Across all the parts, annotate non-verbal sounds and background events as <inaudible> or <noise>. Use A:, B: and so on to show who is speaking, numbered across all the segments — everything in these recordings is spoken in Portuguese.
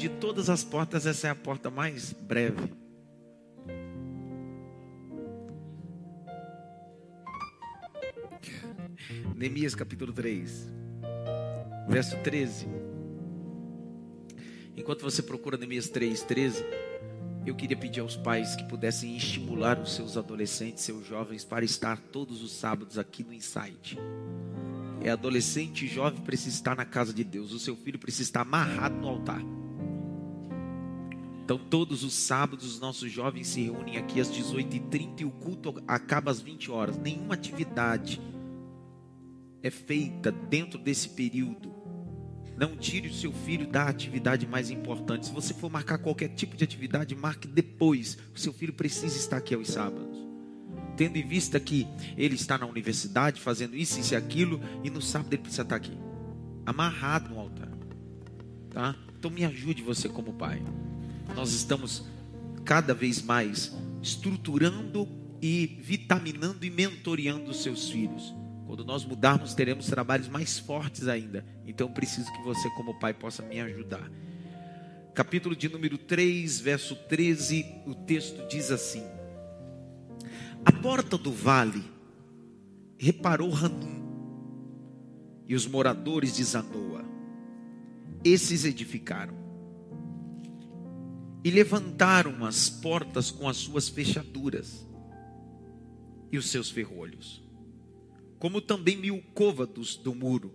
A: de todas as portas, essa é a porta mais breve. Neemias capítulo 3, verso 13. Enquanto você procura Neemias 3, 13, eu queria pedir aos pais que pudessem estimular os seus adolescentes, seus jovens, para estar todos os sábados aqui no Insight. É adolescente e jovem precisa estar na casa de Deus. O seu filho precisa estar amarrado no altar. Então, todos os sábados, os nossos jovens se reúnem aqui às 18h30 e o culto acaba às 20 horas. Nenhuma atividade é feita dentro desse período. Não tire o seu filho da atividade mais importante. Se você for marcar qualquer tipo de atividade, marque depois. O seu filho precisa estar aqui aos sábados. Tendo em vista que ele está na universidade fazendo isso, isso e aquilo, e no sábado ele precisa estar aqui, amarrado no altar. Tá? Então me ajude você como pai. Nós estamos cada vez mais estruturando e vitaminando e mentoreando os seus filhos. Quando nós mudarmos, teremos trabalhos mais fortes ainda. Então preciso que você, como pai, possa me ajudar. Capítulo de número 3, verso 13, o texto diz assim: A porta do vale reparou Hanum e os moradores de Zanoa. Esses edificaram e levantaram as portas com as suas fechaduras e os seus ferrolhos como também mil côvados do muro,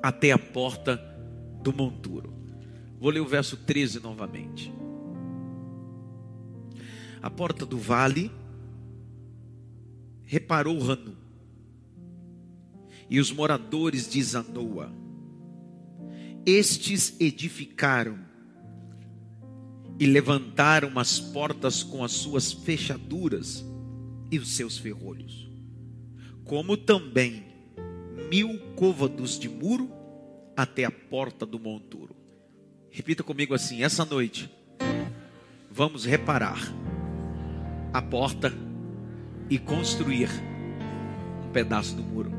A: até a porta do monturo. Vou ler o verso 13 novamente. A porta do vale reparou Ranu, e os moradores de Zanoa, estes edificaram e levantaram as portas com as suas fechaduras e os seus ferrolhos como também mil côvados de muro até a porta do monturo. Repita comigo assim: essa noite vamos reparar a porta e construir um pedaço do muro.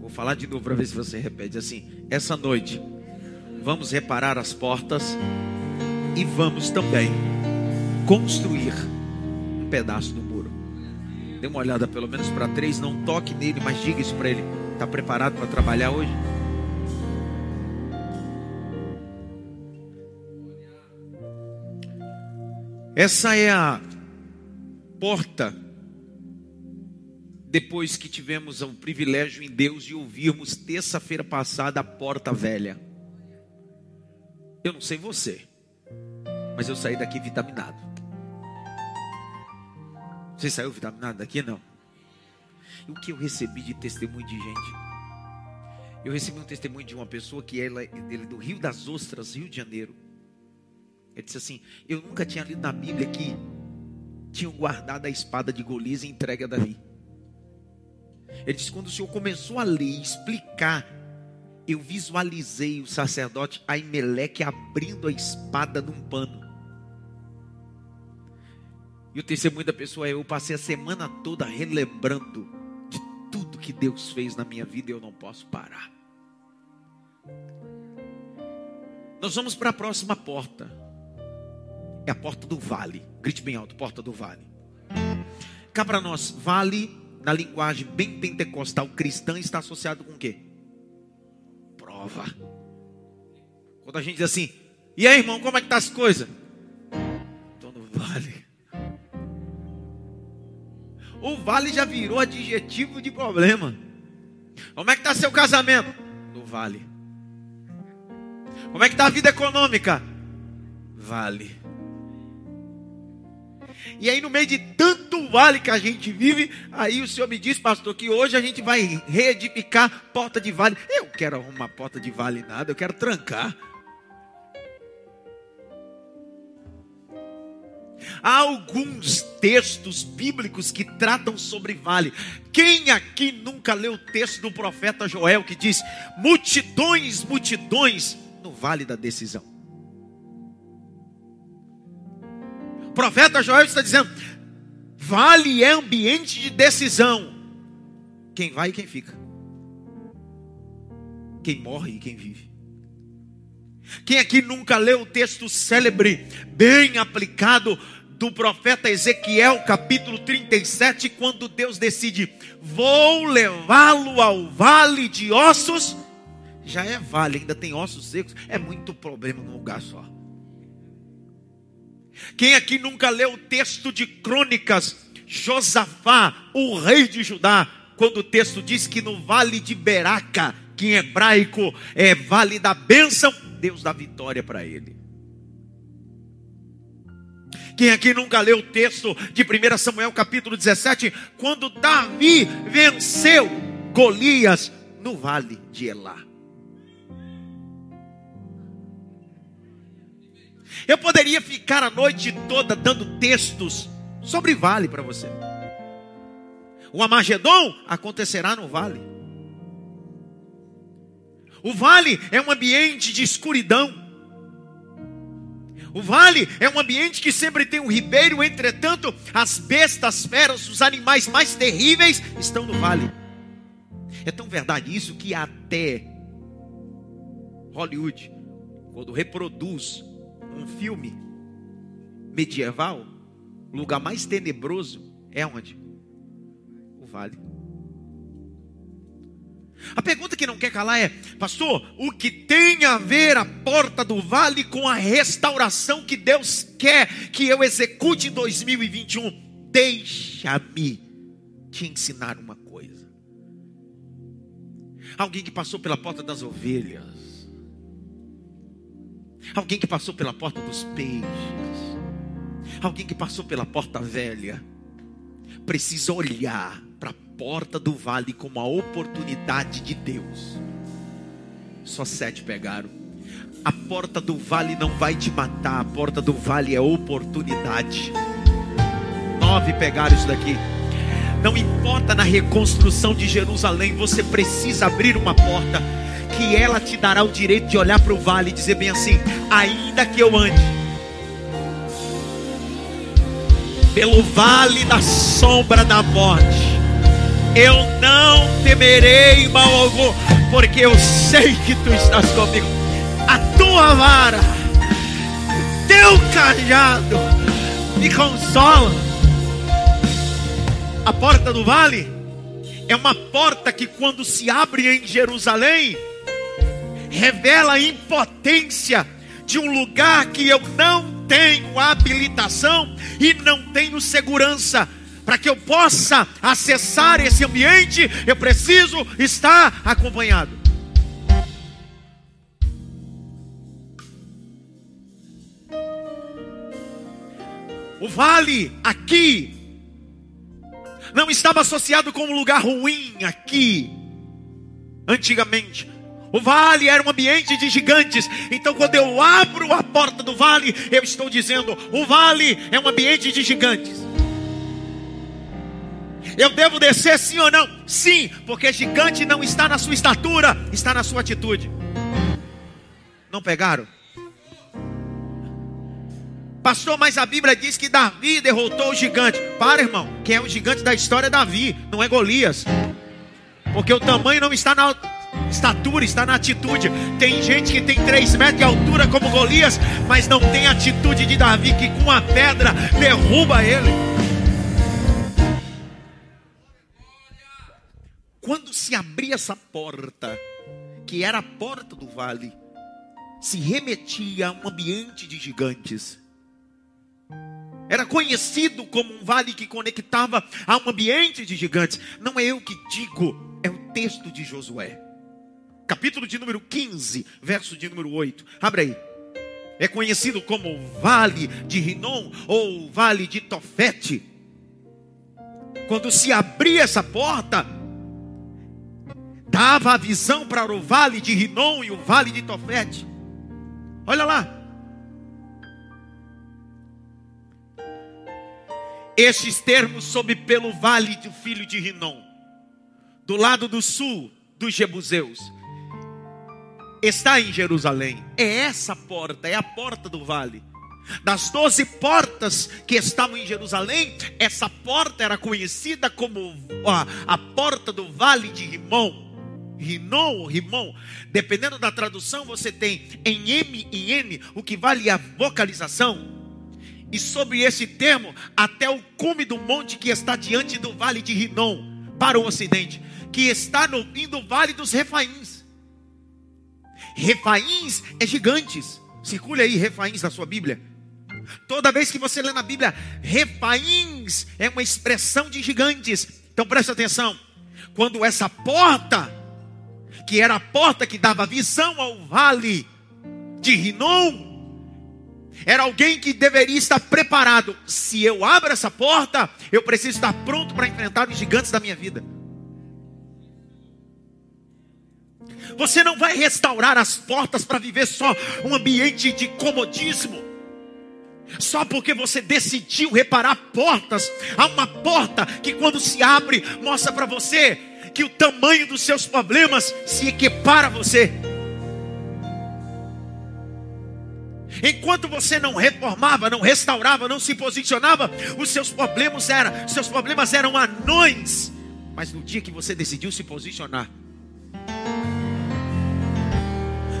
A: Vou falar de novo para ver se você repete assim: essa noite vamos reparar as portas e vamos também construir um pedaço do muro. Dê uma olhada pelo menos para três, não toque nele, mas diga isso para ele. Está preparado para trabalhar hoje? Essa é a porta. Depois que tivemos o privilégio em Deus de ouvirmos terça-feira passada a porta velha. Eu não sei você, mas eu saí daqui vitaminado. Você saiu vitaminado daqui? Não. E o que eu recebi de testemunho de gente? Eu recebi um testemunho de uma pessoa que ela, ele é do Rio das Ostras, Rio de Janeiro. Ele disse assim: Eu nunca tinha lido na Bíblia que tinham guardado a espada de Golias e entregue a Davi. Ele disse: Quando o Senhor começou a ler e explicar, eu visualizei o sacerdote Aimeleque abrindo a espada num pano. E o testemunho da pessoa é: eu passei a semana toda relembrando de tudo que Deus fez na minha vida e eu não posso parar. Nós vamos para a próxima porta. É a porta do vale. Grite bem alto: porta do vale. Cá para nós, vale, na linguagem bem pentecostal cristã, está associado com o quê? Prova. Quando a gente diz assim, e aí irmão, como é que tá as coisas? O vale já virou adjetivo de problema. Como é que está seu casamento? No vale. Como é que está a vida econômica? Vale. E aí, no meio de tanto vale que a gente vive, aí o Senhor me diz, pastor, que hoje a gente vai reedificar porta de vale. Eu quero arrumar porta de vale nada, eu quero trancar. Há alguns textos bíblicos que tratam sobre vale. Quem aqui nunca leu o texto do profeta Joel que diz: multidões, multidões no vale da decisão? O profeta Joel está dizendo: vale é ambiente de decisão. Quem vai e quem fica. Quem morre e quem vive. Quem aqui nunca leu o texto célebre, bem aplicado, do profeta Ezequiel, capítulo 37, quando Deus decide: vou levá-lo ao vale de ossos. Já é vale, ainda tem ossos secos, é muito problema num lugar só. Quem aqui nunca leu o texto de Crônicas, Josafá, o rei de Judá, quando o texto diz que no vale de Beraca, que em hebraico é vale da bênção, Deus dá vitória para ele. Quem aqui nunca leu o texto de 1 Samuel capítulo 17, quando Davi venceu Golias no vale de Elá. Eu poderia ficar a noite toda dando textos sobre vale para você. O Amagedon acontecerá no vale. O vale é um ambiente de escuridão. O vale é um ambiente que sempre tem um ribeiro, entretanto, as bestas, feras, os animais mais terríveis estão no vale. É tão verdade isso que até Hollywood, quando reproduz um filme medieval, o lugar mais tenebroso é onde? O vale. A pergunta que não quer calar é, pastor, o que tem a ver a porta do vale com a restauração que Deus quer que eu execute em 2021? Deixa-me te ensinar uma coisa. Alguém que passou pela porta das ovelhas, alguém que passou pela porta dos peixes, alguém que passou pela porta velha, precisa olhar porta do vale como a oportunidade de Deus. Só sete pegaram. A porta do vale não vai te matar, a porta do vale é oportunidade. Nove pegaram isso daqui. Não importa na reconstrução de Jerusalém, você precisa abrir uma porta que ela te dará o direito de olhar para o vale e dizer bem assim: ainda que eu ande pelo vale da sombra da morte, eu não temerei mal algum, porque eu sei que tu estás comigo. A tua vara, teu cajado me consola. A porta do vale é uma porta que, quando se abre em Jerusalém, revela a impotência de um lugar que eu não tenho habilitação e não tenho segurança para que eu possa acessar esse ambiente, eu preciso estar acompanhado. O vale aqui não estava associado com um lugar ruim aqui, antigamente. O vale era um ambiente de gigantes. Então, quando eu abro a porta do vale, eu estou dizendo: o vale é um ambiente de gigantes. Eu devo descer sim ou não? Sim, porque gigante não está na sua estatura, está na sua atitude. Não pegaram? Pastor, mas a Bíblia diz que Davi derrotou o gigante. Para, irmão. Quem é o gigante da história é Davi, não é Golias. Porque o tamanho não está na estatura, está na atitude. Tem gente que tem 3 metros de altura como Golias, mas não tem a atitude de Davi, que com a pedra derruba ele. Quando se abria essa porta, que era a porta do vale, se remetia a um ambiente de gigantes. Era conhecido como um vale que conectava a um ambiente de gigantes. Não é eu que digo, é o texto de Josué. Capítulo de número 15, verso de número 8. Abre aí. É conhecido como o Vale de Rinom ou o Vale de Tofete. Quando se abria essa porta, dava a visão para o vale de Rinom e o vale de Tofete. Olha lá. Estes termos sob pelo vale do filho de Rinom, do lado do sul dos Jebuseus, está em Jerusalém. É essa porta, é a porta do vale. Das doze portas que estavam em Jerusalém, essa porta era conhecida como a, a porta do vale de Rimon. Rinon ou Rimon, dependendo da tradução, você tem em M e N o que vale a vocalização. E sobre esse termo, até o cume do monte que está diante do vale de Rinon, para o ocidente, que está no fim do vale dos Refaíns. Refaíns é gigantes. Circule aí Refaíns na sua Bíblia. Toda vez que você lê na Bíblia, Refaíns é uma expressão de gigantes. Então preste atenção. Quando essa porta, que era a porta que dava visão ao vale de Rinom, era alguém que deveria estar preparado. Se eu abro essa porta, eu preciso estar pronto para enfrentar os gigantes da minha vida. Você não vai restaurar as portas para viver só um ambiente de comodismo. Só porque você decidiu reparar portas, há uma porta que quando se abre mostra para você que o tamanho dos seus problemas se equipara a você. Enquanto você não reformava, não restaurava, não se posicionava, os seus problemas eram, seus problemas eram anões. Mas no dia que você decidiu se posicionar,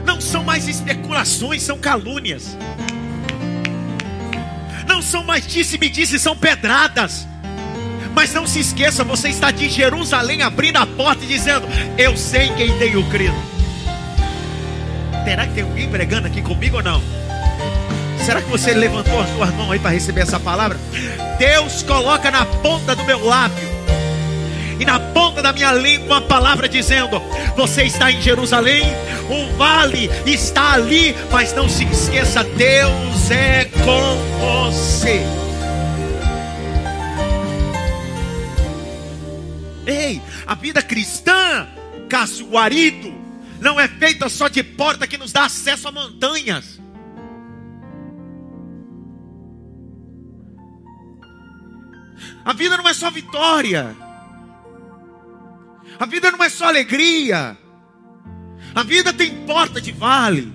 A: não são mais especulações, são calúnias. Não são mais disse-me disse, são pedradas. Mas não se esqueça, você está de Jerusalém abrindo a porta e dizendo: Eu sei quem tenho crido. Será que tem alguém pregando aqui comigo ou não? Será que você levantou as suas mãos aí para receber essa palavra? Deus coloca na ponta do meu lábio e na ponta da minha língua uma palavra dizendo: Você está em Jerusalém, o vale está ali, mas não se esqueça, Deus é com você. Ei, a vida cristã, Cássio Guarido, não é feita só de porta que nos dá acesso a montanhas. A vida não é só vitória. A vida não é só alegria. A vida tem porta de vale.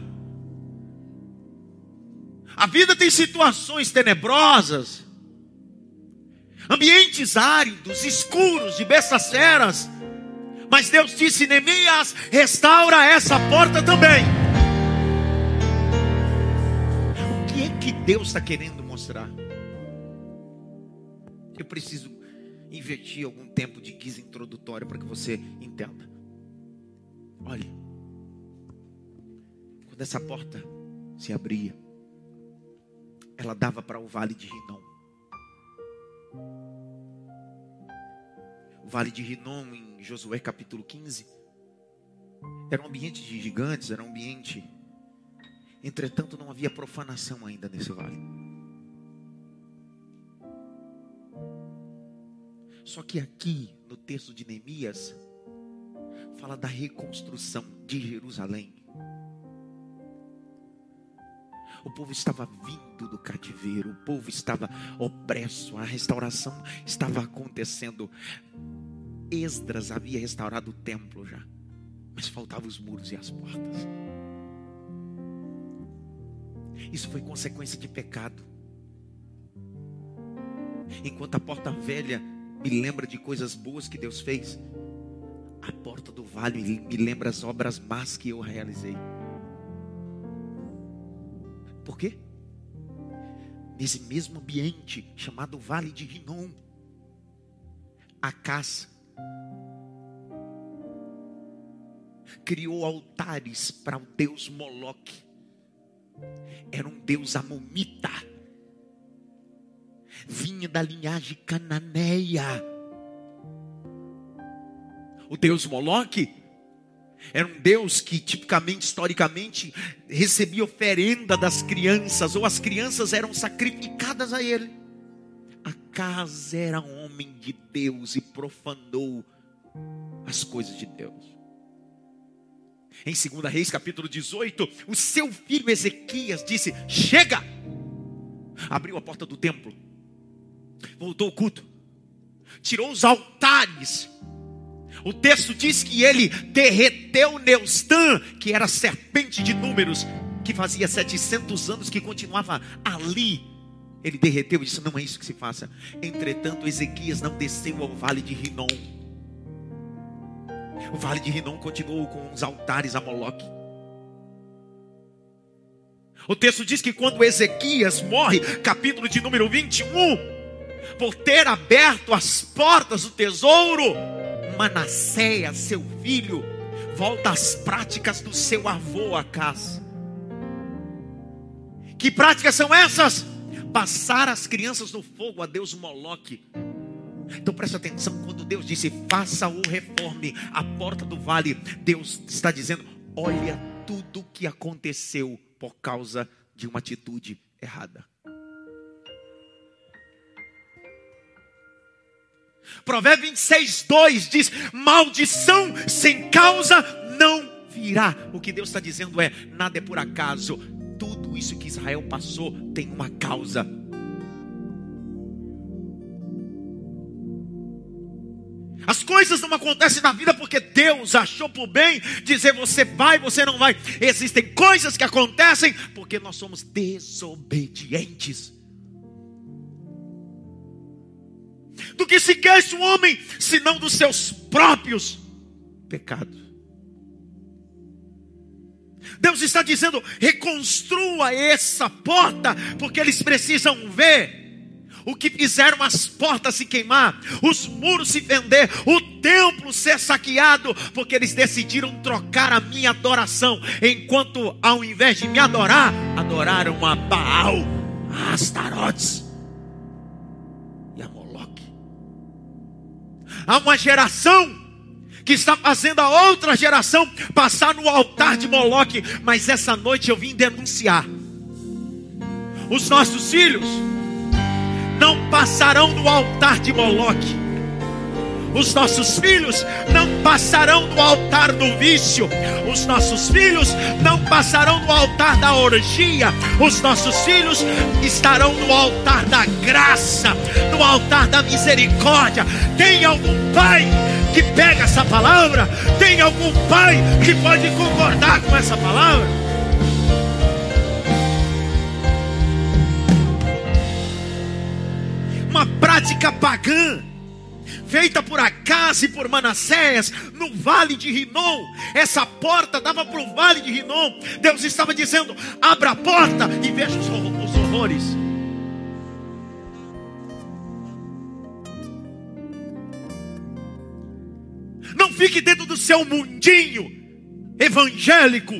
A: A vida tem situações tenebrosas. Ambientes áridos, escuros, de bestas feras. Mas Deus disse: Neemias, restaura essa porta também. O que é que Deus está querendo mostrar? Eu preciso investir algum tempo de guisa introdutória para que você entenda. Olhe, quando essa porta se abria, ela dava para o vale de Rinom. O vale de Rinom, em Josué capítulo 15, era um ambiente de gigantes, era um ambiente. Entretanto, não havia profanação ainda nesse vale. Só que aqui, no texto de Neemias, fala da reconstrução de Jerusalém. O povo estava vindo do cativeiro, o povo estava opresso, a restauração estava acontecendo. Esdras havia restaurado o templo já, mas faltavam os muros e as portas. Isso foi consequência de pecado. Enquanto a porta velha me lembra de coisas boas que Deus fez. A porta do vale me lembra as obras más que eu realizei. Por quê? Nesse mesmo ambiente chamado Vale de Rinom, a criou altares para o deus Moloque. Era um deus amomita vinha da linhagem cananeia. O deus Moloque era um deus que tipicamente, historicamente, recebia oferenda das crianças, ou as crianças eram sacrificadas a ele. A casa era homem de Deus e profanou as coisas de Deus. Em 2 Reis capítulo 18, o seu filho Ezequias disse: Chega! Abriu a porta do templo voltou o culto, tirou os altares. O texto diz que ele derreteu Neustã, que era serpente de números, que fazia 700 anos que continuava ali. Ele derreteu e disse: Não é isso que se faça. Entretanto, Ezequias não desceu ao vale de Rinom. O vale de Rinom continuou com os altares a Moloque. O texto diz que quando Ezequias morre, capítulo de número 21, por ter aberto as portas do tesouro, Manassés, seu filho, volta às práticas do seu avô Acas. Que práticas são essas? Passar as crianças no fogo a Deus Moloque. Então preste atenção, quando Deus disse, faça o reforme, a porta do vale, Deus está dizendo, olha tudo o que aconteceu por causa de uma atitude errada. Provérbio 26, 2 diz: maldição sem causa não virá. O que Deus está dizendo é: nada é por acaso, tudo isso que Israel passou tem uma causa. As coisas não acontecem na vida porque Deus achou por bem dizer você vai, você não vai. Existem coisas que acontecem porque nós somos desobedientes. Do que se queixa o homem, senão dos seus próprios pecados. Deus está dizendo: reconstrua essa porta, porque eles precisam ver o que fizeram as portas se queimar, os muros se vender, o templo ser saqueado, porque eles decidiram trocar a minha adoração, enquanto ao invés de me adorar, adoraram a Baal, a Astarotes e a Moloque. Há uma geração que está fazendo a outra geração passar no altar de Moloque, mas essa noite eu vim denunciar. Os nossos filhos não passarão no altar de Moloque. Os nossos filhos não passarão no altar do vício. Os nossos filhos não passarão no altar da orgia. Os nossos filhos estarão no altar da graça, no altar da misericórdia. Tem algum pai que pega essa palavra? Tem algum pai que pode concordar com essa palavra? Uma prática pagã, feita por Acas e por Manassés, no vale de Rinom. Essa porta dava para o vale de Rinom. Deus estava dizendo: abra a porta e veja os, os horrores. Não fique dentro do seu mundinho evangélico,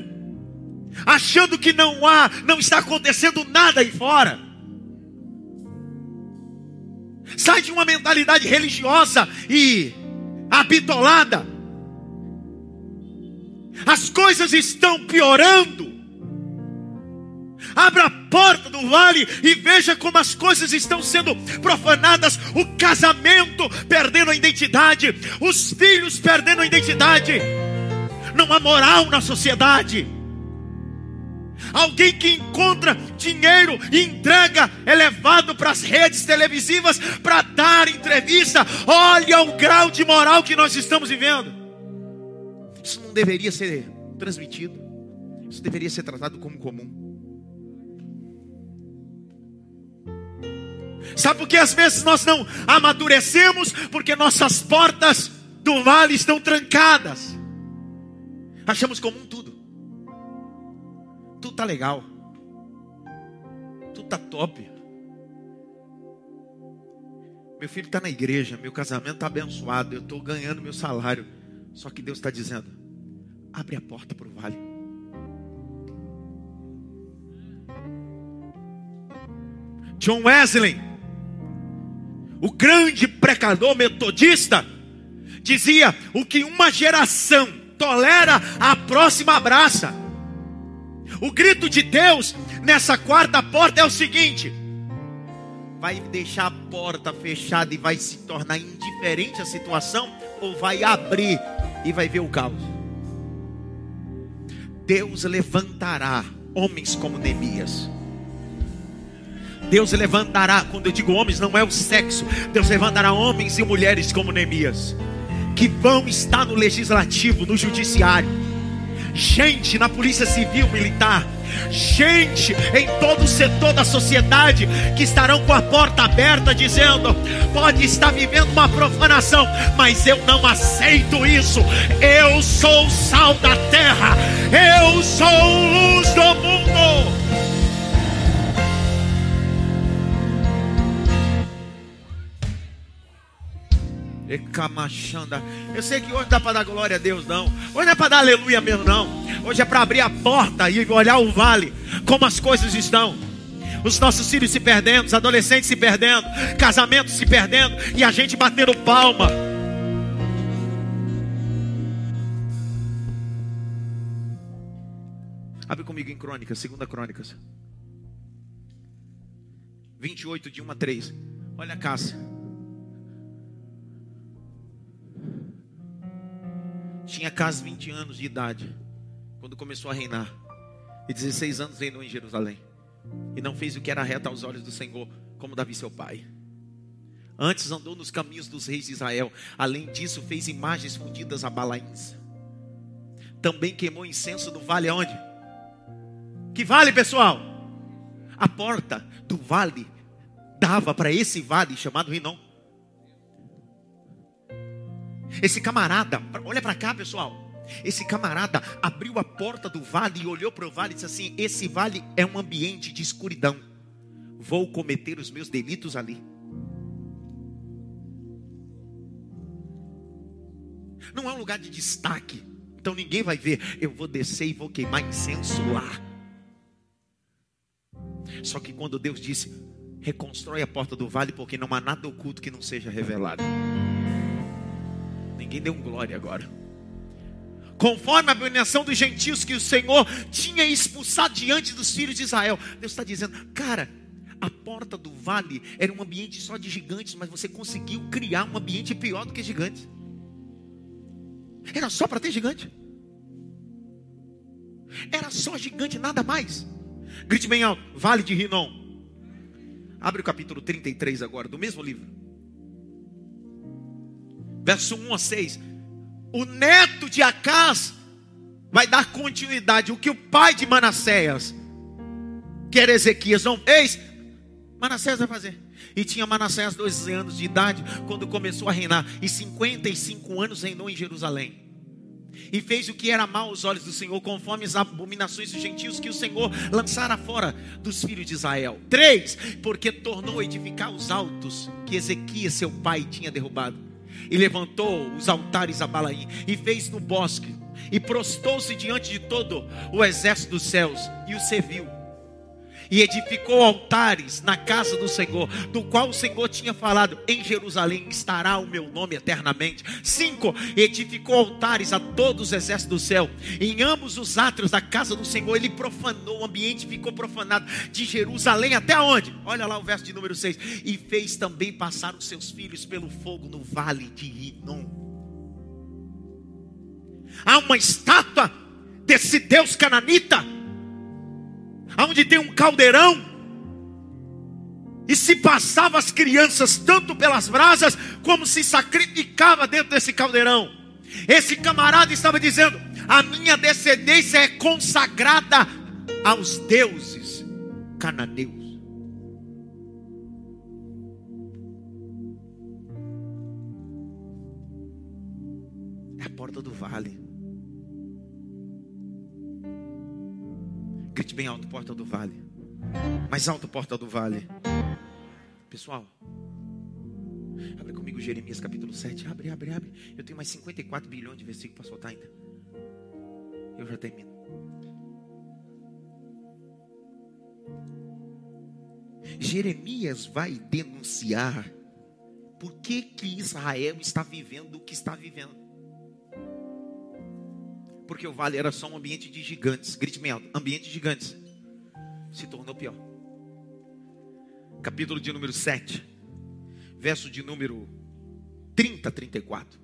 A: achando que não há, não está acontecendo nada aí fora. Sai de uma mentalidade religiosa e habitolada. As coisas estão piorando. Abra a porta do vale e veja como as coisas estão sendo profanadas. O casamento perdendo a identidade, os filhos perdendo a identidade. Não há moral na sociedade. Alguém que encontra dinheiro e entrega é levado para as redes televisivas para dar entrevista. Olha o grau de moral que nós estamos vivendo. Isso não deveria ser transmitido. Isso deveria ser tratado como comum. Sabe por que às vezes nós não amadurecemos? Porque nossas portas do vale estão trancadas. Achamos comum tudo tudo tá legal. Tudo tá top. Meu filho está na igreja, meu casamento está abençoado, eu estou ganhando meu salário. Só que Deus está dizendo: abre a porta para o vale. John Wesley, o grande precador metodista, dizia: o que uma geração tolera, a próxima abraça. O grito de Deus nessa quarta porta é o seguinte: vai deixar a porta fechada e vai se tornar indiferente à situação, ou vai abrir e vai ver o caos? Deus levantará homens como Neemias. Deus levantará, quando eu digo homens, não é o sexo. Deus levantará homens e mulheres como Neemias, que vão estar no legislativo, no judiciário gente na polícia civil, militar, gente em todo o setor da sociedade que estarão com a porta aberta dizendo: pode estar vivendo uma profanação, mas eu não aceito isso. Eu sou o sal da terra, eu sou luz do Eu sei que hoje não dá para dar glória a Deus, não. Hoje não é para dar aleluia mesmo, não. Hoje é para abrir a porta e olhar o vale, como as coisas estão. Os nossos filhos se perdendo, os adolescentes se perdendo, casamentos se perdendo e a gente batendo palma. Abre comigo em Crônicas, segunda Crônicas. 28 de 1 a 3. Olha a Cássia. Tinha quase 20 anos de idade quando começou a reinar. E 16 anos reinou em Jerusalém. E não fez o que era reto aos olhos do Senhor, como Davi seu pai. Antes andou nos caminhos dos reis de Israel. Além disso, fez imagens fundidas a balaíns. Também queimou incenso no vale aonde? Que vale, pessoal? A porta do vale dava para esse vale chamado Rinom. Esse camarada, olha para cá, pessoal. Esse camarada abriu a porta do vale e olhou para o vale e disse assim: Esse vale é um ambiente de escuridão. Vou cometer os meus delitos ali. Não é um lugar de destaque. Então ninguém vai ver. Eu vou descer e vou queimar incenso lá. Só que quando Deus disse: Reconstrói a porta do vale, porque não há nada oculto que não seja revelado. Ninguém deu glória agora. Conforme a abominação dos gentios que o Senhor tinha expulsado diante dos filhos de Israel. Deus está dizendo, cara, a porta do vale era um ambiente só de gigantes, mas você conseguiu criar um ambiente pior do que gigantes. Era só para ter gigante. Era só gigante, nada mais. Grite bem alto, Vale de Rinom. Abre o capítulo 33 agora, do mesmo livro verso 1 a 6. O neto de Acás vai dar continuidade. O que o pai de Manassés, que era Ezequias, não fez, Manassés vai fazer. E tinha Manassés 12 anos de idade quando começou a reinar, e 55 anos reinou em Jerusalém. E fez o que era mal aos olhos do Senhor, conforme as abominações dos gentios que o Senhor lançara fora dos filhos de Israel. Três, porque tornou a edificar os altos que Ezequias, seu pai, tinha derrubado e levantou os altares a Balaim e fez no bosque e prostou-se diante de todo o exército dos céus e o serviu. E edificou altares na casa do Senhor, do qual o Senhor tinha falado: Em Jerusalém estará o meu nome eternamente. Cinco, edificou altares a todos os exércitos do céu. Em ambos os átrios da casa do Senhor, ele profanou, o ambiente ficou profanado. De Jerusalém até onde? Olha lá o verso de número 6. E fez também passar os seus filhos pelo fogo no vale de Rinom. Há uma estátua desse Deus cananita onde tem um caldeirão, e se passava as crianças tanto pelas brasas, como se sacrificava dentro desse caldeirão. Esse camarada estava dizendo: a minha descendência é consagrada aos deuses cananeus. É a porta do vale. Grite bem alto, porta do vale. Mais alto, porta do vale. Pessoal, abre comigo Jeremias capítulo 7. Abre, abre, abre. Eu tenho mais 54 bilhões de versículos para soltar ainda. Eu já termino. Jeremias vai denunciar por que, que Israel está vivendo o que está vivendo porque o vale era só um ambiente de gigantes. Grite bem alto: ambiente de gigantes. Se tornou pior. Capítulo de número 7, verso de número 30, 34.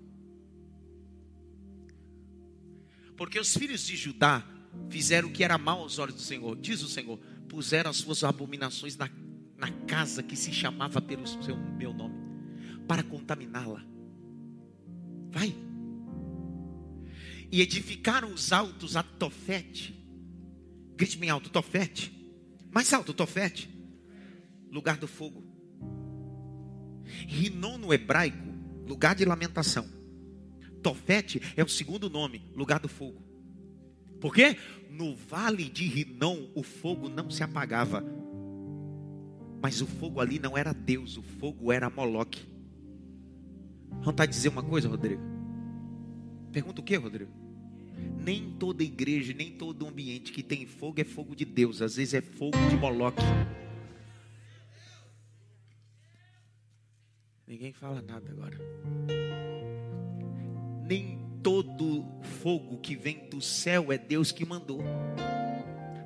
A: Porque os filhos de Judá fizeram o que era mal aos olhos do Senhor, diz o Senhor, puseram as suas abominações na, na casa que se chamava pelo seu, meu nome, para contaminá-la. Vai, E edificaram os altos a Tofete. Grite bem alto, Tofete. Mais alto, Tofete. Lugar do fogo. Rinon no hebraico, lugar de lamentação. Tofete é o segundo nome, lugar do fogo. Por quê? No vale de Rinom o fogo não se apagava. Mas o fogo ali não era Deus, o fogo era Moloque. Vontade de dizer uma coisa, Rodrigo? Pergunta o que, Rodrigo? Nem toda igreja, nem todo ambiente que tem fogo é fogo de Deus, às vezes é fogo de Moloque. Ninguém fala nada agora. Nem todo fogo que vem do céu é Deus que mandou.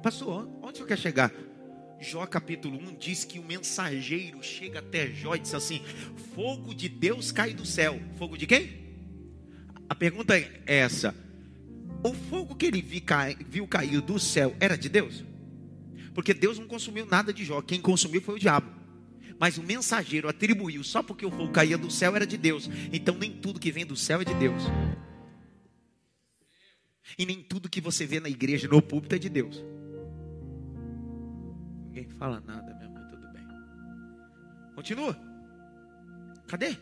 A: Pastor, onde você quer chegar? Jó capítulo 1 diz que o mensageiro chega até Jó e diz assim: Fogo de Deus cai do céu. Fogo de quem? A pergunta é essa: O fogo que ele viu cair do céu era de Deus? Porque Deus não consumiu nada de Jó, quem consumiu foi o diabo. Mas o mensageiro atribuiu só porque o fogo caía do céu era de Deus. Então nem tudo que vem do céu é de Deus. E nem tudo que você vê na igreja, no púlpito, é de Deus. Ninguém fala nada mesmo, mas tudo bem. Continua. Cadê?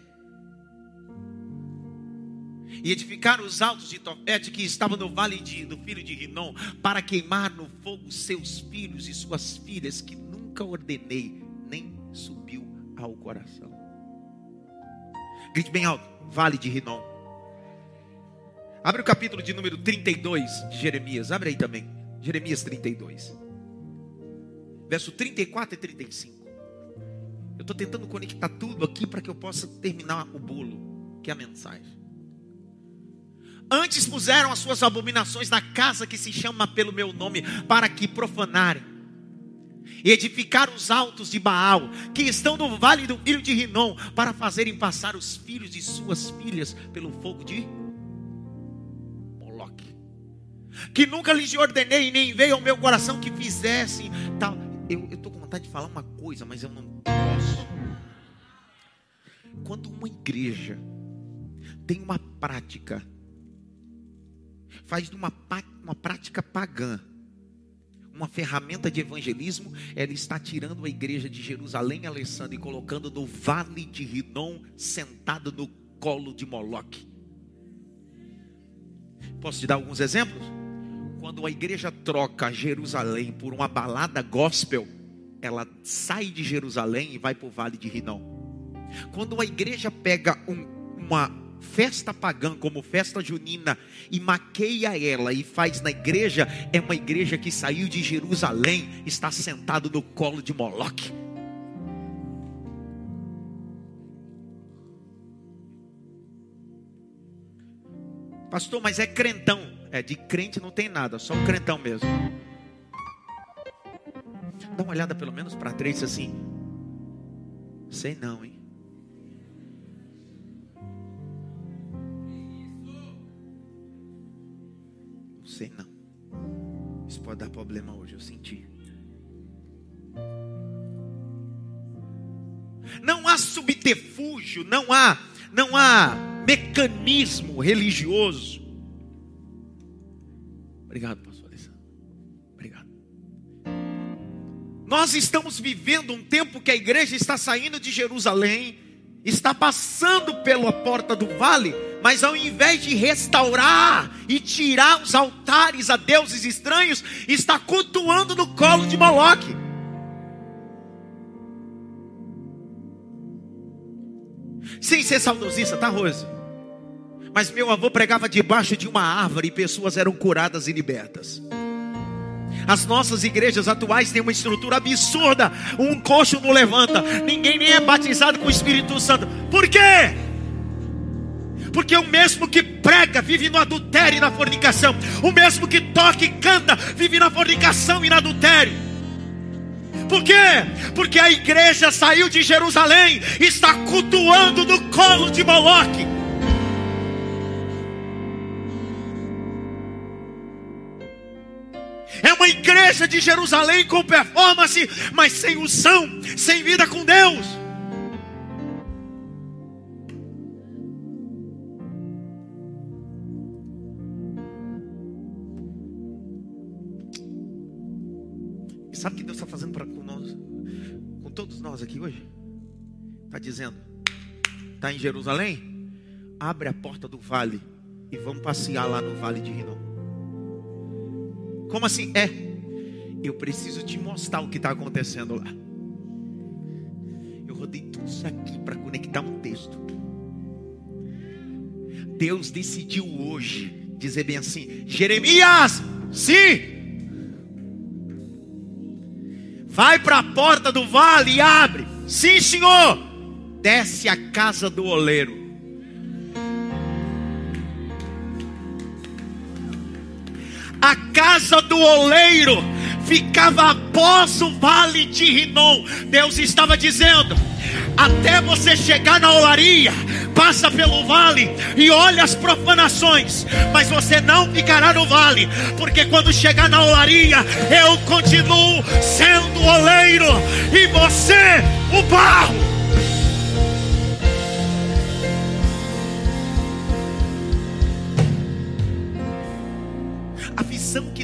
A: E edificaram os altos de Tofete que estavam no vale de, do filho de Rinom, para queimar no fogo seus filhos e suas filhas, que nunca ordenei, nem subiu ao coração. Grite bem alto, vale de Rinom. Abre o capítulo de número 32 de Jeremias, abre aí também. Jeremias 32 verso 34 e 35. Eu estou tentando conectar tudo aqui para que eu possa terminar o bolo, que é a mensagem. Antes puseram as suas abominações na casa que se chama pelo meu nome, para que profanarem. E edificaram os altos de Baal, que estão no vale do filho de Rinom, para fazerem passar os filhos de suas filhas pelo fogo de Moloque. Que nunca lhes ordenei, nem veio ao meu coração que fizessem tal eu estou com vontade de falar uma coisa, mas eu não posso. Quando uma igreja tem uma prática, faz de uma, uma prática pagã, uma ferramenta de evangelismo, ela está tirando a igreja de Jerusalém, Alessandro, e colocando no vale de Rinom, sentado no colo de Moloque. Posso te dar alguns exemplos? quando a igreja troca Jerusalém por uma balada gospel, ela sai de Jerusalém e vai para o vale de Rinom. Quando a igreja pega um, uma festa pagã como festa junina e maqueia ela e faz na igreja, é uma igreja que saiu de Jerusalém, está sentado no colo de Moloque. Pastor, mas é crentão. É, de crente não tem nada, só um crentão mesmo. Dá uma olhada pelo menos para três assim. Sei não, hein? Sei não. Isso pode dar problema hoje, eu senti. Não há subterfúgio, não há, não há mecanismo religioso Obrigado, pastor Alessandro. Obrigado. Nós estamos vivendo um tempo que a igreja está saindo de Jerusalém, está passando pela porta do vale, mas ao invés de restaurar e tirar os altares a deuses estranhos, está cultuando no colo de Moloque. Sem ser saudosista, tá, Rose? Mas meu avô pregava debaixo de uma árvore e pessoas eram curadas e libertas. As nossas igrejas atuais têm uma estrutura absurda. Um coxo não levanta. Ninguém nem é batizado com o Espírito Santo. Por quê? Porque o mesmo que prega vive no adultério e na fornicação. O mesmo que toca e canta vive na fornicação e no adultério. Por quê? Porque a igreja saiu de Jerusalém, está cultuando no colo de Moloque. É uma igreja de Jerusalém com performance, mas sem unção, sem vida com Deus. Sabe o que Deus está fazendo para com nós, com todos nós aqui hoje? Está dizendo, está em Jerusalém? Abre a porta do vale e vamos passear lá no vale de Rinom. Como assim? É, eu preciso te mostrar o que está acontecendo lá. Eu rodei tudo isso aqui para conectar um texto. Deus decidiu hoje dizer bem assim: Jeremias, sim, vai para a porta do vale e abre. Sim, senhor. Desce a casa do oleiro. A casa do oleiro ficava após o vale de Rinom. Deus estava dizendo: até você chegar na olaria, passa pelo vale e olha as profanações, mas você não ficará no vale, porque quando chegar na olaria, eu continuo sendo oleiro e você o barro.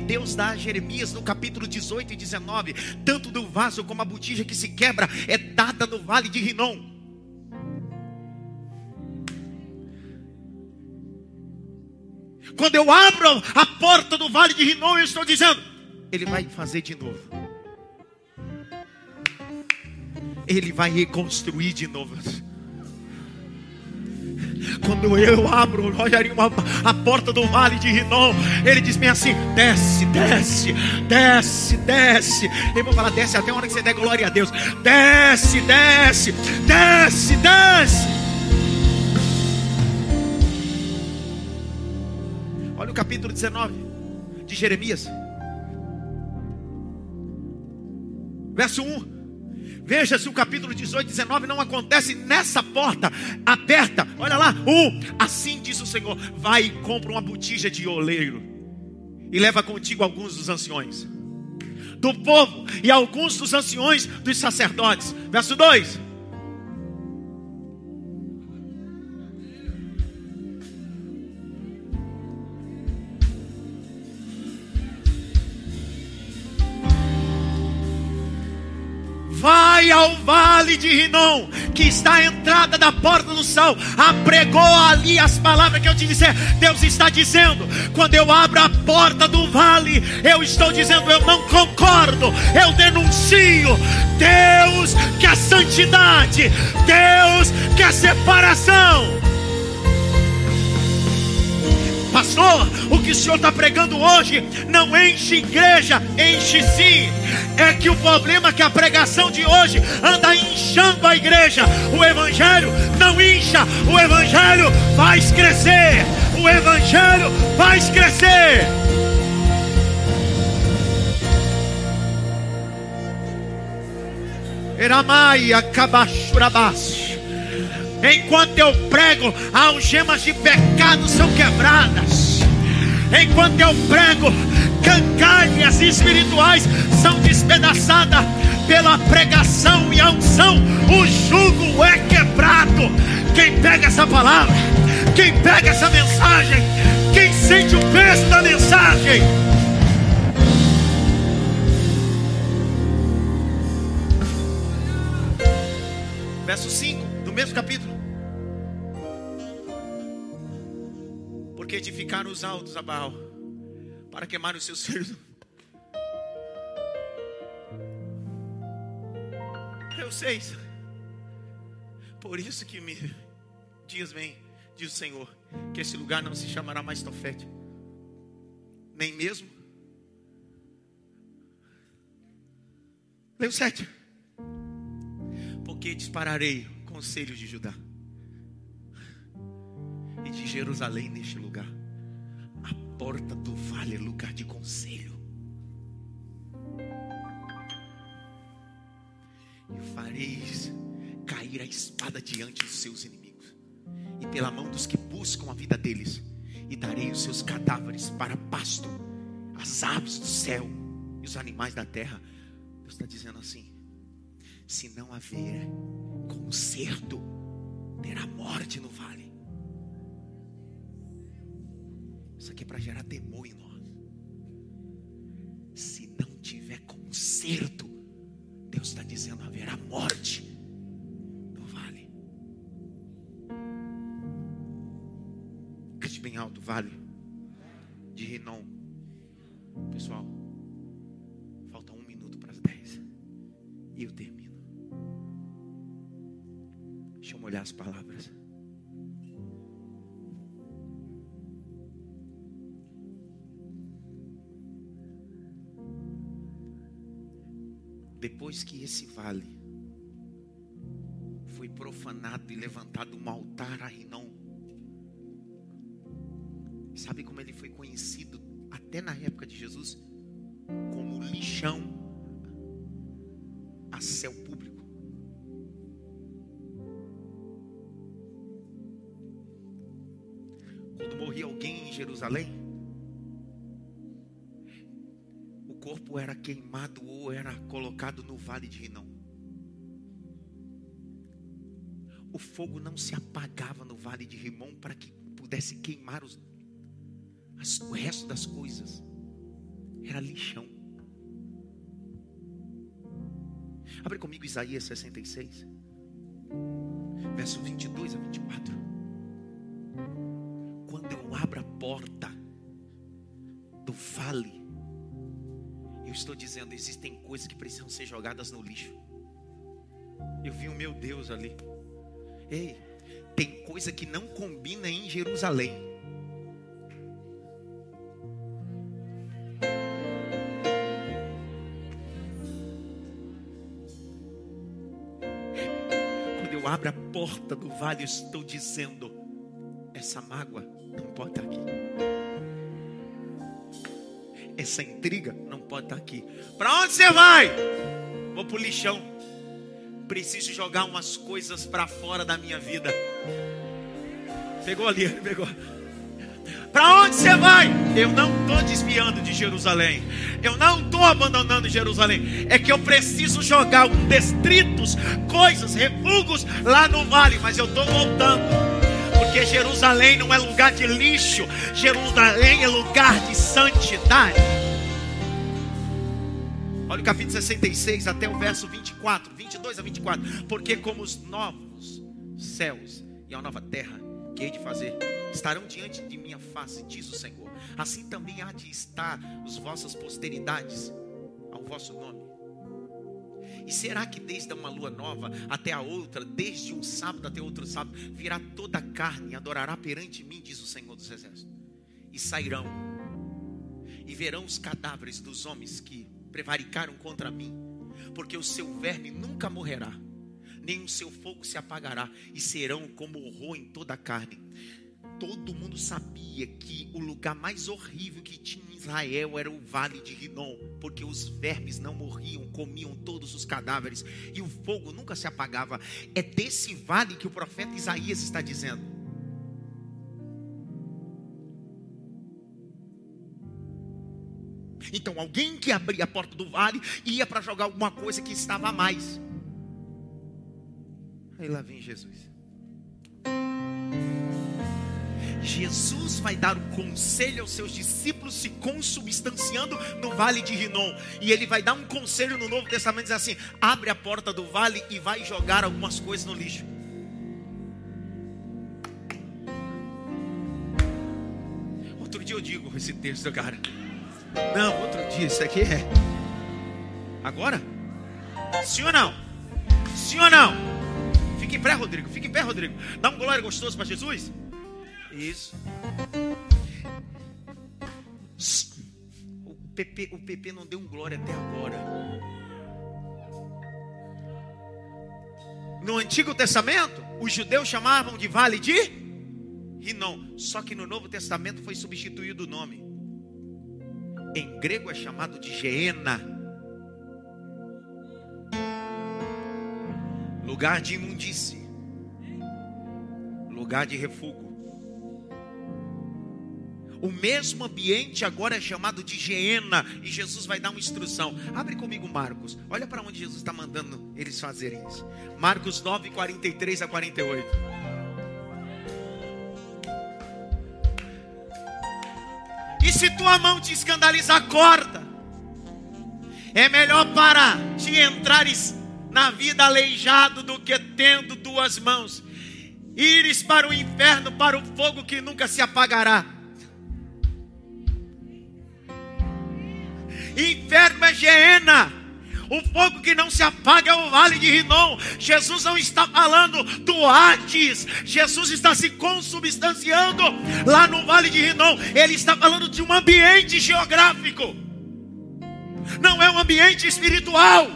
A: Deus dá a Jeremias no capítulo 18 e 19, tanto do vaso como a botija que se quebra, é dada no vale de Rinom. Quando eu abro a porta do vale de Rinom, eu estou dizendo, Ele vai fazer de novo. Ele vai reconstruir de novo. Quando eu abro, a porta do vale de Rinom, ele diz bem assim: desce, desce, desce, desce. Eu vou falar, desce até a hora que você der glória a Deus. Desce, desce, desce, desce. Olha o capítulo 19 de Jeremias, verso 1. Veja se o capítulo 18, 19 não acontece nessa porta aberta. Olha lá, um. Assim diz o Senhor: vai e compra uma botija de oleiro e leva contigo alguns dos anciões do povo e alguns dos anciões dos sacerdotes. Verso 2. Ao vale de Rinom, que está à entrada da porta do sal, apregou ali as palavras que eu te disser. Deus está dizendo: quando eu abro a porta do vale, eu estou dizendo, eu não concordo, eu denuncio. Deus quer santidade, Deus quer separação. Pastor, o que o senhor está pregando hoje não enche igreja, enche sim. É que o problema é que a pregação de hoje anda inchando a igreja. O evangelho não incha, o evangelho faz crescer. O evangelho faz crescer. Eramai acabachurabás. Enquanto eu prego, algemas de pecado são quebradas. Enquanto eu prego, cangalhas espirituais são despedaçadas pela pregação e a unção. O jugo é quebrado. Quem pega essa palavra, quem pega essa mensagem, quem sente o peso da mensagem. Verso 5 do mesmo capítulo. Porque edificaram os altos a Baal para queimar os seus filhos. Eu sei isso. Por isso que me dias vem, diz o Senhor, que esse lugar não se chamará mais Tofete, nem mesmo. Leio sete. Porque dispararei conselhos de Judá de Jerusalém neste lugar. A porta do vale é lugar de conselho. E fareis cair a espada diante dos seus inimigos, e pela mão dos que buscam a vida deles, e darei os seus cadáveres para pasto, as aves do céu e os animais da terra. Deus está dizendo assim: se não haver conserto, terá morte no vale. Isso aqui é para gerar temor em nós. Se não tiver conserto, Deus está dizendo: haverá morte no vale. Grite bem alto, vale de Rinom. Pessoal, falta um minuto para as dez. E eu termino. Deixa eu molhar as palavras. Depois que esse vale foi profanado e levantado um altar a Rinom, sabe como ele foi conhecido até na época de Jesus? Como lixão a céu público. Quando morria alguém em Jerusalém, queimado ou era colocado no vale de Rinom. O fogo não se apagava no vale de Rimon para que pudesse queimar os, as, o resto das coisas. Era lixão. Abre comigo Isaías 66, verso 22 a 24. Quando eu abro a porta do vale, eu estou dizendo: existem coisas que precisam ser jogadas no lixo. Eu vi o meu Deus ali. Ei, tem coisa que não combina em Jerusalém. Quando eu abro a porta do vale, eu estou dizendo: essa mágoa não pode estar aqui. Essa intriga não pode estar aqui. Para onde você vai? Vou para o lixão. Preciso jogar umas coisas para fora da minha vida. Pegou ali, <laughs> pegou. Para onde você vai? Eu não estou desviando de Jerusalém. Eu não estou abandonando Jerusalém. É que eu preciso jogar destritos, coisas, refugos lá no vale. Mas eu estou voltando. Porque Jerusalém não é lugar de lixo. Jerusalém é lugar de santidade. Olha o capítulo 66 até o verso 24, 22 a 24. Porque como os novos céus e a nova terra que hei de fazer estarão diante de minha face, diz o Senhor. Assim também há de estar as vossas posteridades ao vosso nome. E será que desde uma lua nova até a outra, desde um sábado até outro sábado, virá toda a carne e adorará perante mim, diz o Senhor dos Exércitos. E sairão e verão os cadáveres dos homens que prevaricaram contra mim, porque o seu verme nunca morrerá, nem o seu fogo se apagará, e serão como horror em toda a carne. Todo mundo sabia que o lugar mais horrível que tinha Israel era o vale de Rinom, porque os vermes não morriam, comiam todos os cadáveres e o fogo nunca se apagava. É desse vale que o profeta Isaías está dizendo. Então, alguém que abria a porta do vale ia para jogar alguma coisa que estava a mais. Aí lá vem Jesus. Jesus vai dar um conselho aos seus discípulos se consubstanciando no vale de Rinom. E ele vai dar um conselho no Novo Testamento, diz assim: abre a porta do vale e vai jogar algumas coisas no lixo. Outro dia eu digo esse texto, cara. Não, outro dia, isso aqui é. Agora? Sim ou não? Sim ou não? Fique em pé, Rodrigo. Fique em pé, Rodrigo. Dá um glória gostoso para Jesus. Isso. O PP, o PP não deu um glória até agora. No Antigo Testamento, os judeus chamavam de vale de Rinom. Só que no Novo Testamento foi substituído o nome. Em grego é chamado de Geena. Lugar de imundície. Lugar de refúgio. O mesmo ambiente agora é chamado de Geena. E Jesus vai dar uma instrução. Abre comigo Marcos. Olha para onde Jesus está mandando eles fazerem isso. Marcos 9, 43 a 48. E se tua mão te escandalizar, corta. É melhor para te entrares na vida aleijado do que tendo duas mãos. Ires para o inferno, para o fogo que nunca se apagará. Inferno é Geena. O fogo que não se apaga é o vale de Rinom. Jesus não está falando do Hades. Jesus está se consubstanciando lá no vale de Rinom. Ele está falando de um ambiente geográfico. Não é um ambiente espiritual.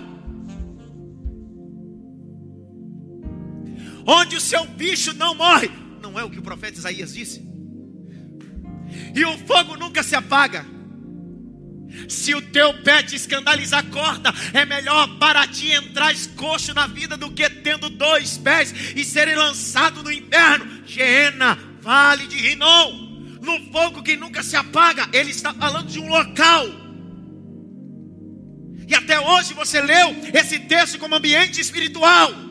A: Onde o seu bicho não morre. Não é o que o profeta Isaías disse. E o fogo nunca se apaga. Se o teu pé te escandalizar, corta. É melhor para ti entrar coxo na vida do que tendo dois pés e serem lançado no inferno. Geena, vale de Rinom. No fogo que nunca se apaga. Ele está falando de um local. E até hoje você leu esse texto como ambiente espiritual.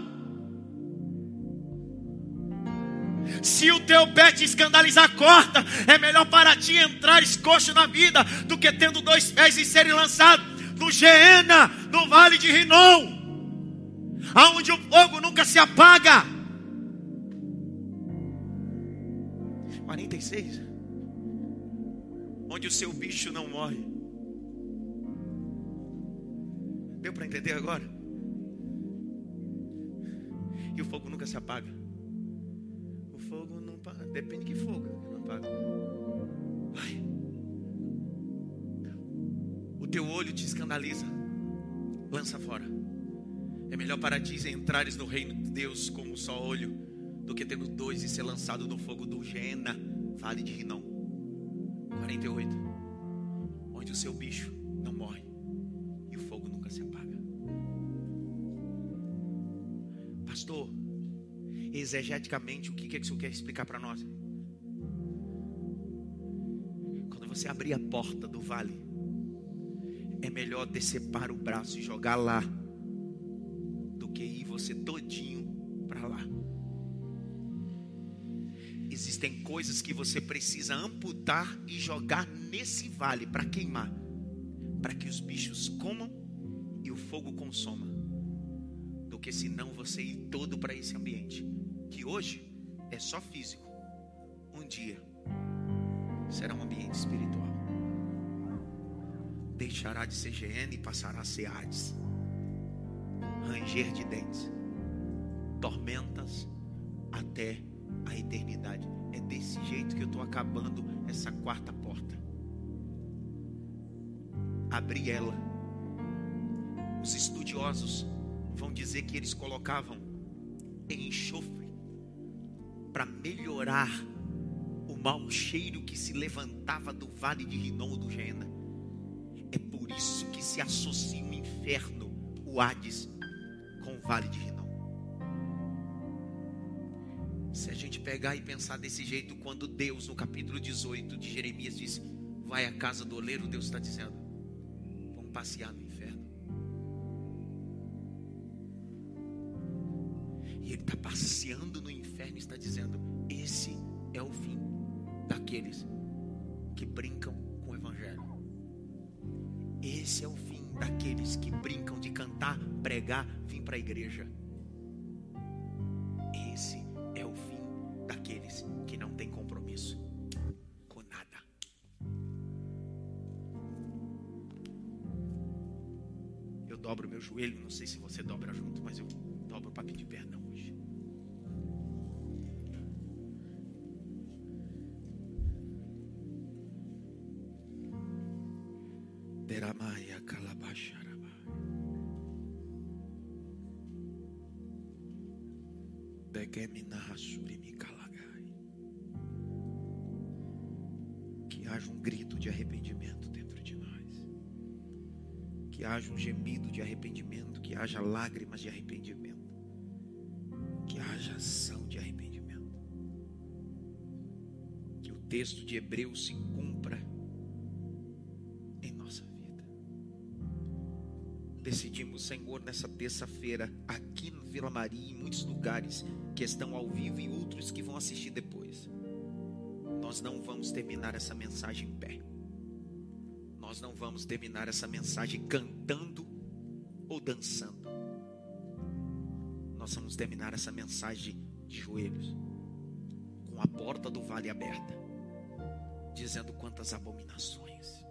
A: Se o teu pé te escandalizar, corta. É melhor para ti entrar escoxo na vida do que tendo dois pés e serem lançados no Geena, no vale de Rinom, aonde o fogo nunca se apaga. 46. Onde o seu bicho não morre. Deu para entender agora? E o fogo nunca se apaga. Depende de que fogo. Não apaga. Vai. O teu olho te escandaliza. Lança fora. É melhor para ti entrares no reino de Deus como só olho do que tendo dois e ser lançado no fogo do Gena, vale de Rinom. 48. Onde o seu bicho exegeticamente o que, que isso quer explicar para nós. Quando você abrir a porta do vale, é melhor decepar o braço e jogar lá do que ir você todinho para lá. Existem coisas que você precisa amputar e jogar nesse vale para queimar, para que os bichos comam e o fogo consoma, do que senão você ir todo para esse ambiente que hoje é só físico, um dia será um ambiente espiritual. Deixará de ser GN e passará a ser Hades. Ranger de dentes, tormentas até a eternidade. É desse jeito que eu estou acabando essa quarta porta. Abri ela. Os estudiosos vão dizer que eles colocavam enxofre para melhorar o mau cheiro que se levantava do vale de Rinom do Gena. É por isso que se associa o inferno, o Hades, com o vale de Rinom. Se a gente pegar e pensar desse jeito, quando Deus, no capítulo 18 de Jeremias, diz: Vai à casa do oleiro, Deus está dizendo: Vamos passear no inferno. E Ele está passeando dizendo: esse é o fim daqueles que brincam com o Evangelho. Esse é o fim daqueles que brincam de cantar, pregar, vir para a igreja. Esse é o fim daqueles que não têm compromisso com nada. Eu dobro meu joelho, não sei se você dobra junto, mas eu dobro para pedir perdão hoje. Que haja um grito de arrependimento dentro de nós. Que haja um gemido de arrependimento. Que haja lágrimas de arrependimento. Que haja ação de arrependimento. Que o texto de Hebreus se cumpra decidimos, Senhor, nessa terça-feira, aqui no Vila Maria, em muitos lugares que estão ao vivo e outros que vão assistir depois, nós não vamos terminar essa mensagem em pé. nós não vamos terminar essa mensagem cantando ou dançando. Nós vamos terminar essa mensagem de joelhos, com a porta do vale aberta, dizendo quantas abominações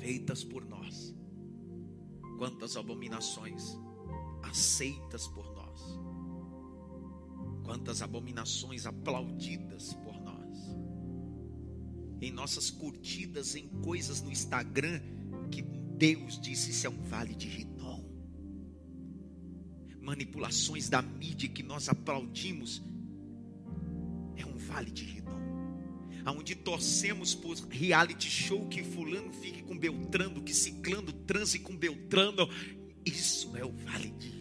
A: feitas por nós, quantas abominações aceitas por nós, quantas abominações aplaudidas por nós, em nossas curtidas em coisas no Instagram que Deus disse isso é um vale de Rinom. Manipulações da mídia que nós aplaudimos é um vale de Rinom. Onde torcemos por reality show que fulano fique com Beltrano, que ciclando transe com Beltrano. Isso é o vale de.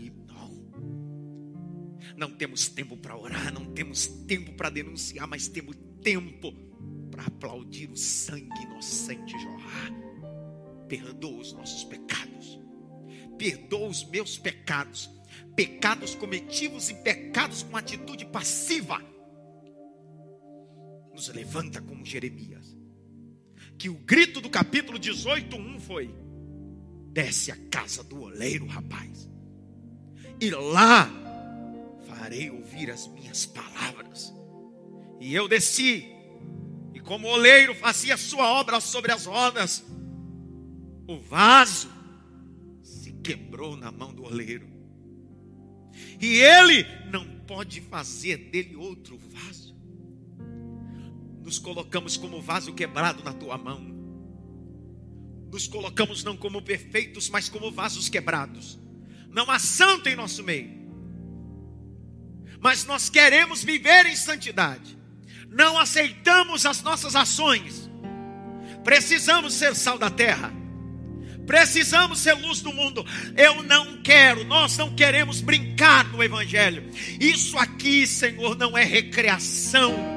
A: Não temos tempo para orar, não temos tempo para denunciar, mas temos tempo para aplaudir o sangue inocente jorrar perdoa os nossos pecados, perdoa os meus pecados, pecados cometidos e pecados com atitude passiva. Nos levanta como Jeremias. Que o grito do capítulo 18, 1 foi: desce a casa do oleiro, rapaz, e lá farei ouvir as minhas palavras. E eu desci, e como oleiro fazia sua obra sobre as rodas, o vaso se quebrou na mão do oleiro. E ele não pode fazer dele outro vaso. Nos colocamos como vaso quebrado na tua mão. Nos colocamos não como perfeitos, mas como vasos quebrados. Não há santo em nosso meio. Mas nós queremos viver em santidade. Não aceitamos as nossas ações. Precisamos ser sal da terra. Precisamos ser luz do mundo. Eu não quero, nós não queremos brincar no Evangelho. Isso aqui, Senhor, não é recreação.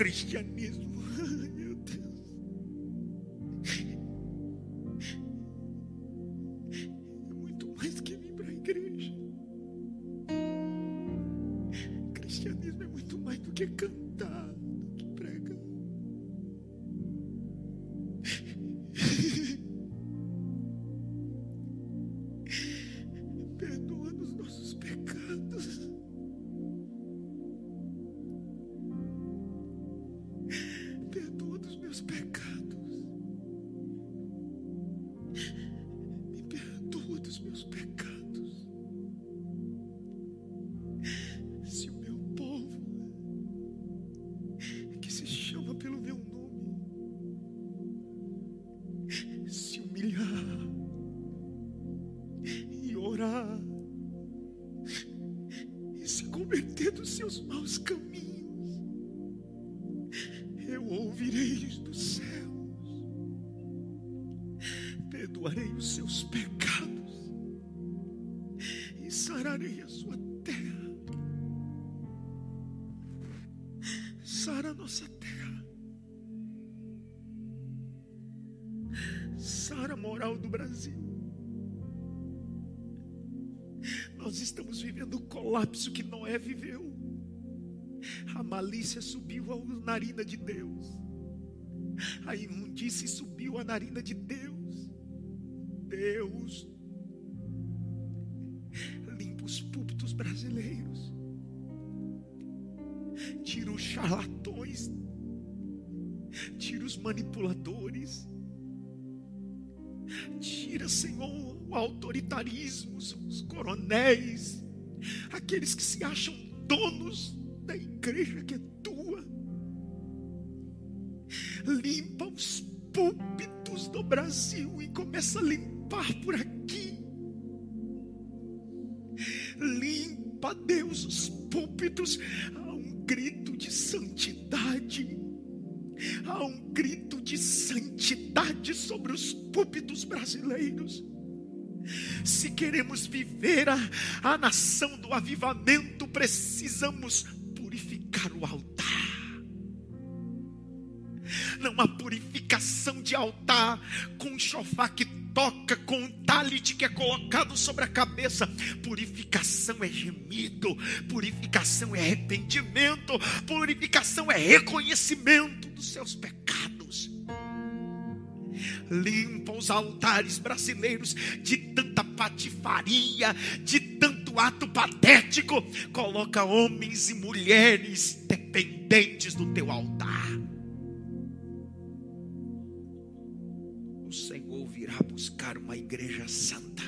A: Christianism. converter dos seus maus caminhos. Eu ouvirei dos céus, perdoarei os seus pecados e sararei a sua terra. Sara a nossa terra. Sara a moral do Brasil. Colapso que Noé viveu. A malícia subiu à narina de Deus. A imundície subiu à narina de Deus. Deus limpa os púlpitos brasileiros. Tira os charlatões. Tira os manipuladores. Tira, Senhor, o autoritarismo, os coronéis, aqueles que se acham donos da igreja que é tua. Limpa os púlpitos do Brasil e começa a limpar por aqui. Limpa, Deus, os púlpitos. Há um grito de santidade. Há um grito de santidade sobre os púlpitos brasileiros. Se queremos viver a, a nação do avivamento, precisamos purificar o altar. Não há purificação de altar com chofá que toca, com um talit que é colocado sobre a cabeça. Purificação é gemido, purificação é arrependimento, purificação é reconhecimento dos seus pecados. Limpa os altares brasileiros de tanta patifaria, de tanto ato patético. Coloca homens e mulheres dependentes do teu altar. O Senhor virá buscar uma igreja santa.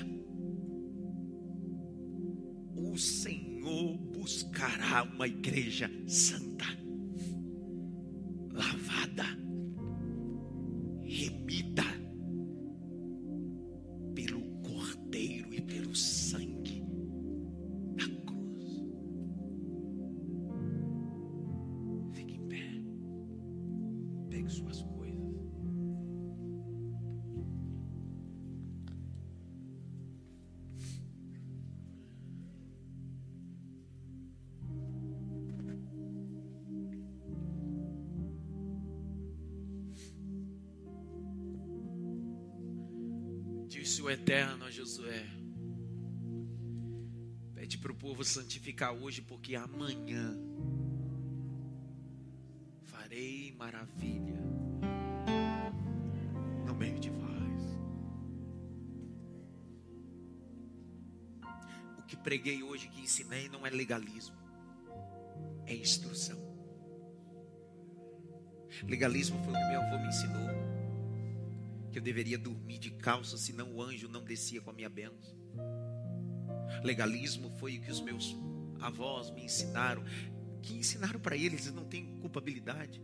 A: O Senhor buscará uma igreja santa, lavada, Josué: Pede para o povo santificar hoje, porque amanhã farei maravilha no meio de vós. O que preguei hoje, que ensinei, não é legalismo, é instrução. Legalismo foi o que meu avô me ensinou que eu deveria dormir de calça, senão o anjo não descia com a minha bênção. Legalismo foi o que os meus avós me ensinaram, que ensinaram para eles, não têm culpabilidade,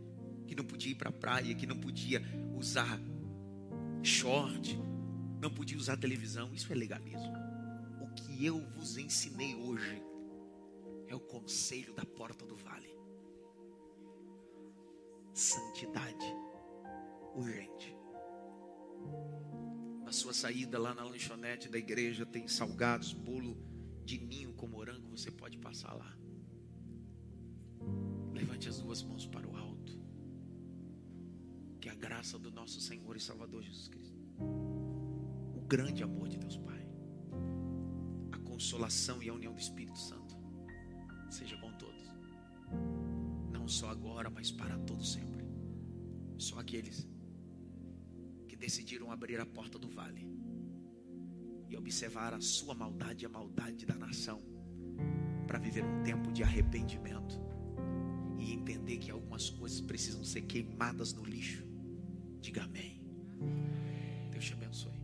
A: que não podia ir para a praia, que não podia usar short, não podia usar televisão. Isso é legalismo. O que eu vos ensinei hoje é o conselho da porta do vale. Santidade urgente. Na sua saída lá na lanchonete da igreja tem salgados, bolo de ninho com morango, você pode passar lá. Levante as duas mãos para o alto. Que a graça do nosso Senhor e Salvador Jesus Cristo, o grande amor de Deus Pai, a consolação e a união do Espírito Santo, seja com todos. Não só agora, mas para todos sempre. Só aqueles decidiram abrir a porta do vale e observar a sua maldade e a maldade da nação para viver um tempo de arrependimento e entender que algumas coisas precisam ser queimadas no lixo. Diga amém. Deus te abençoe.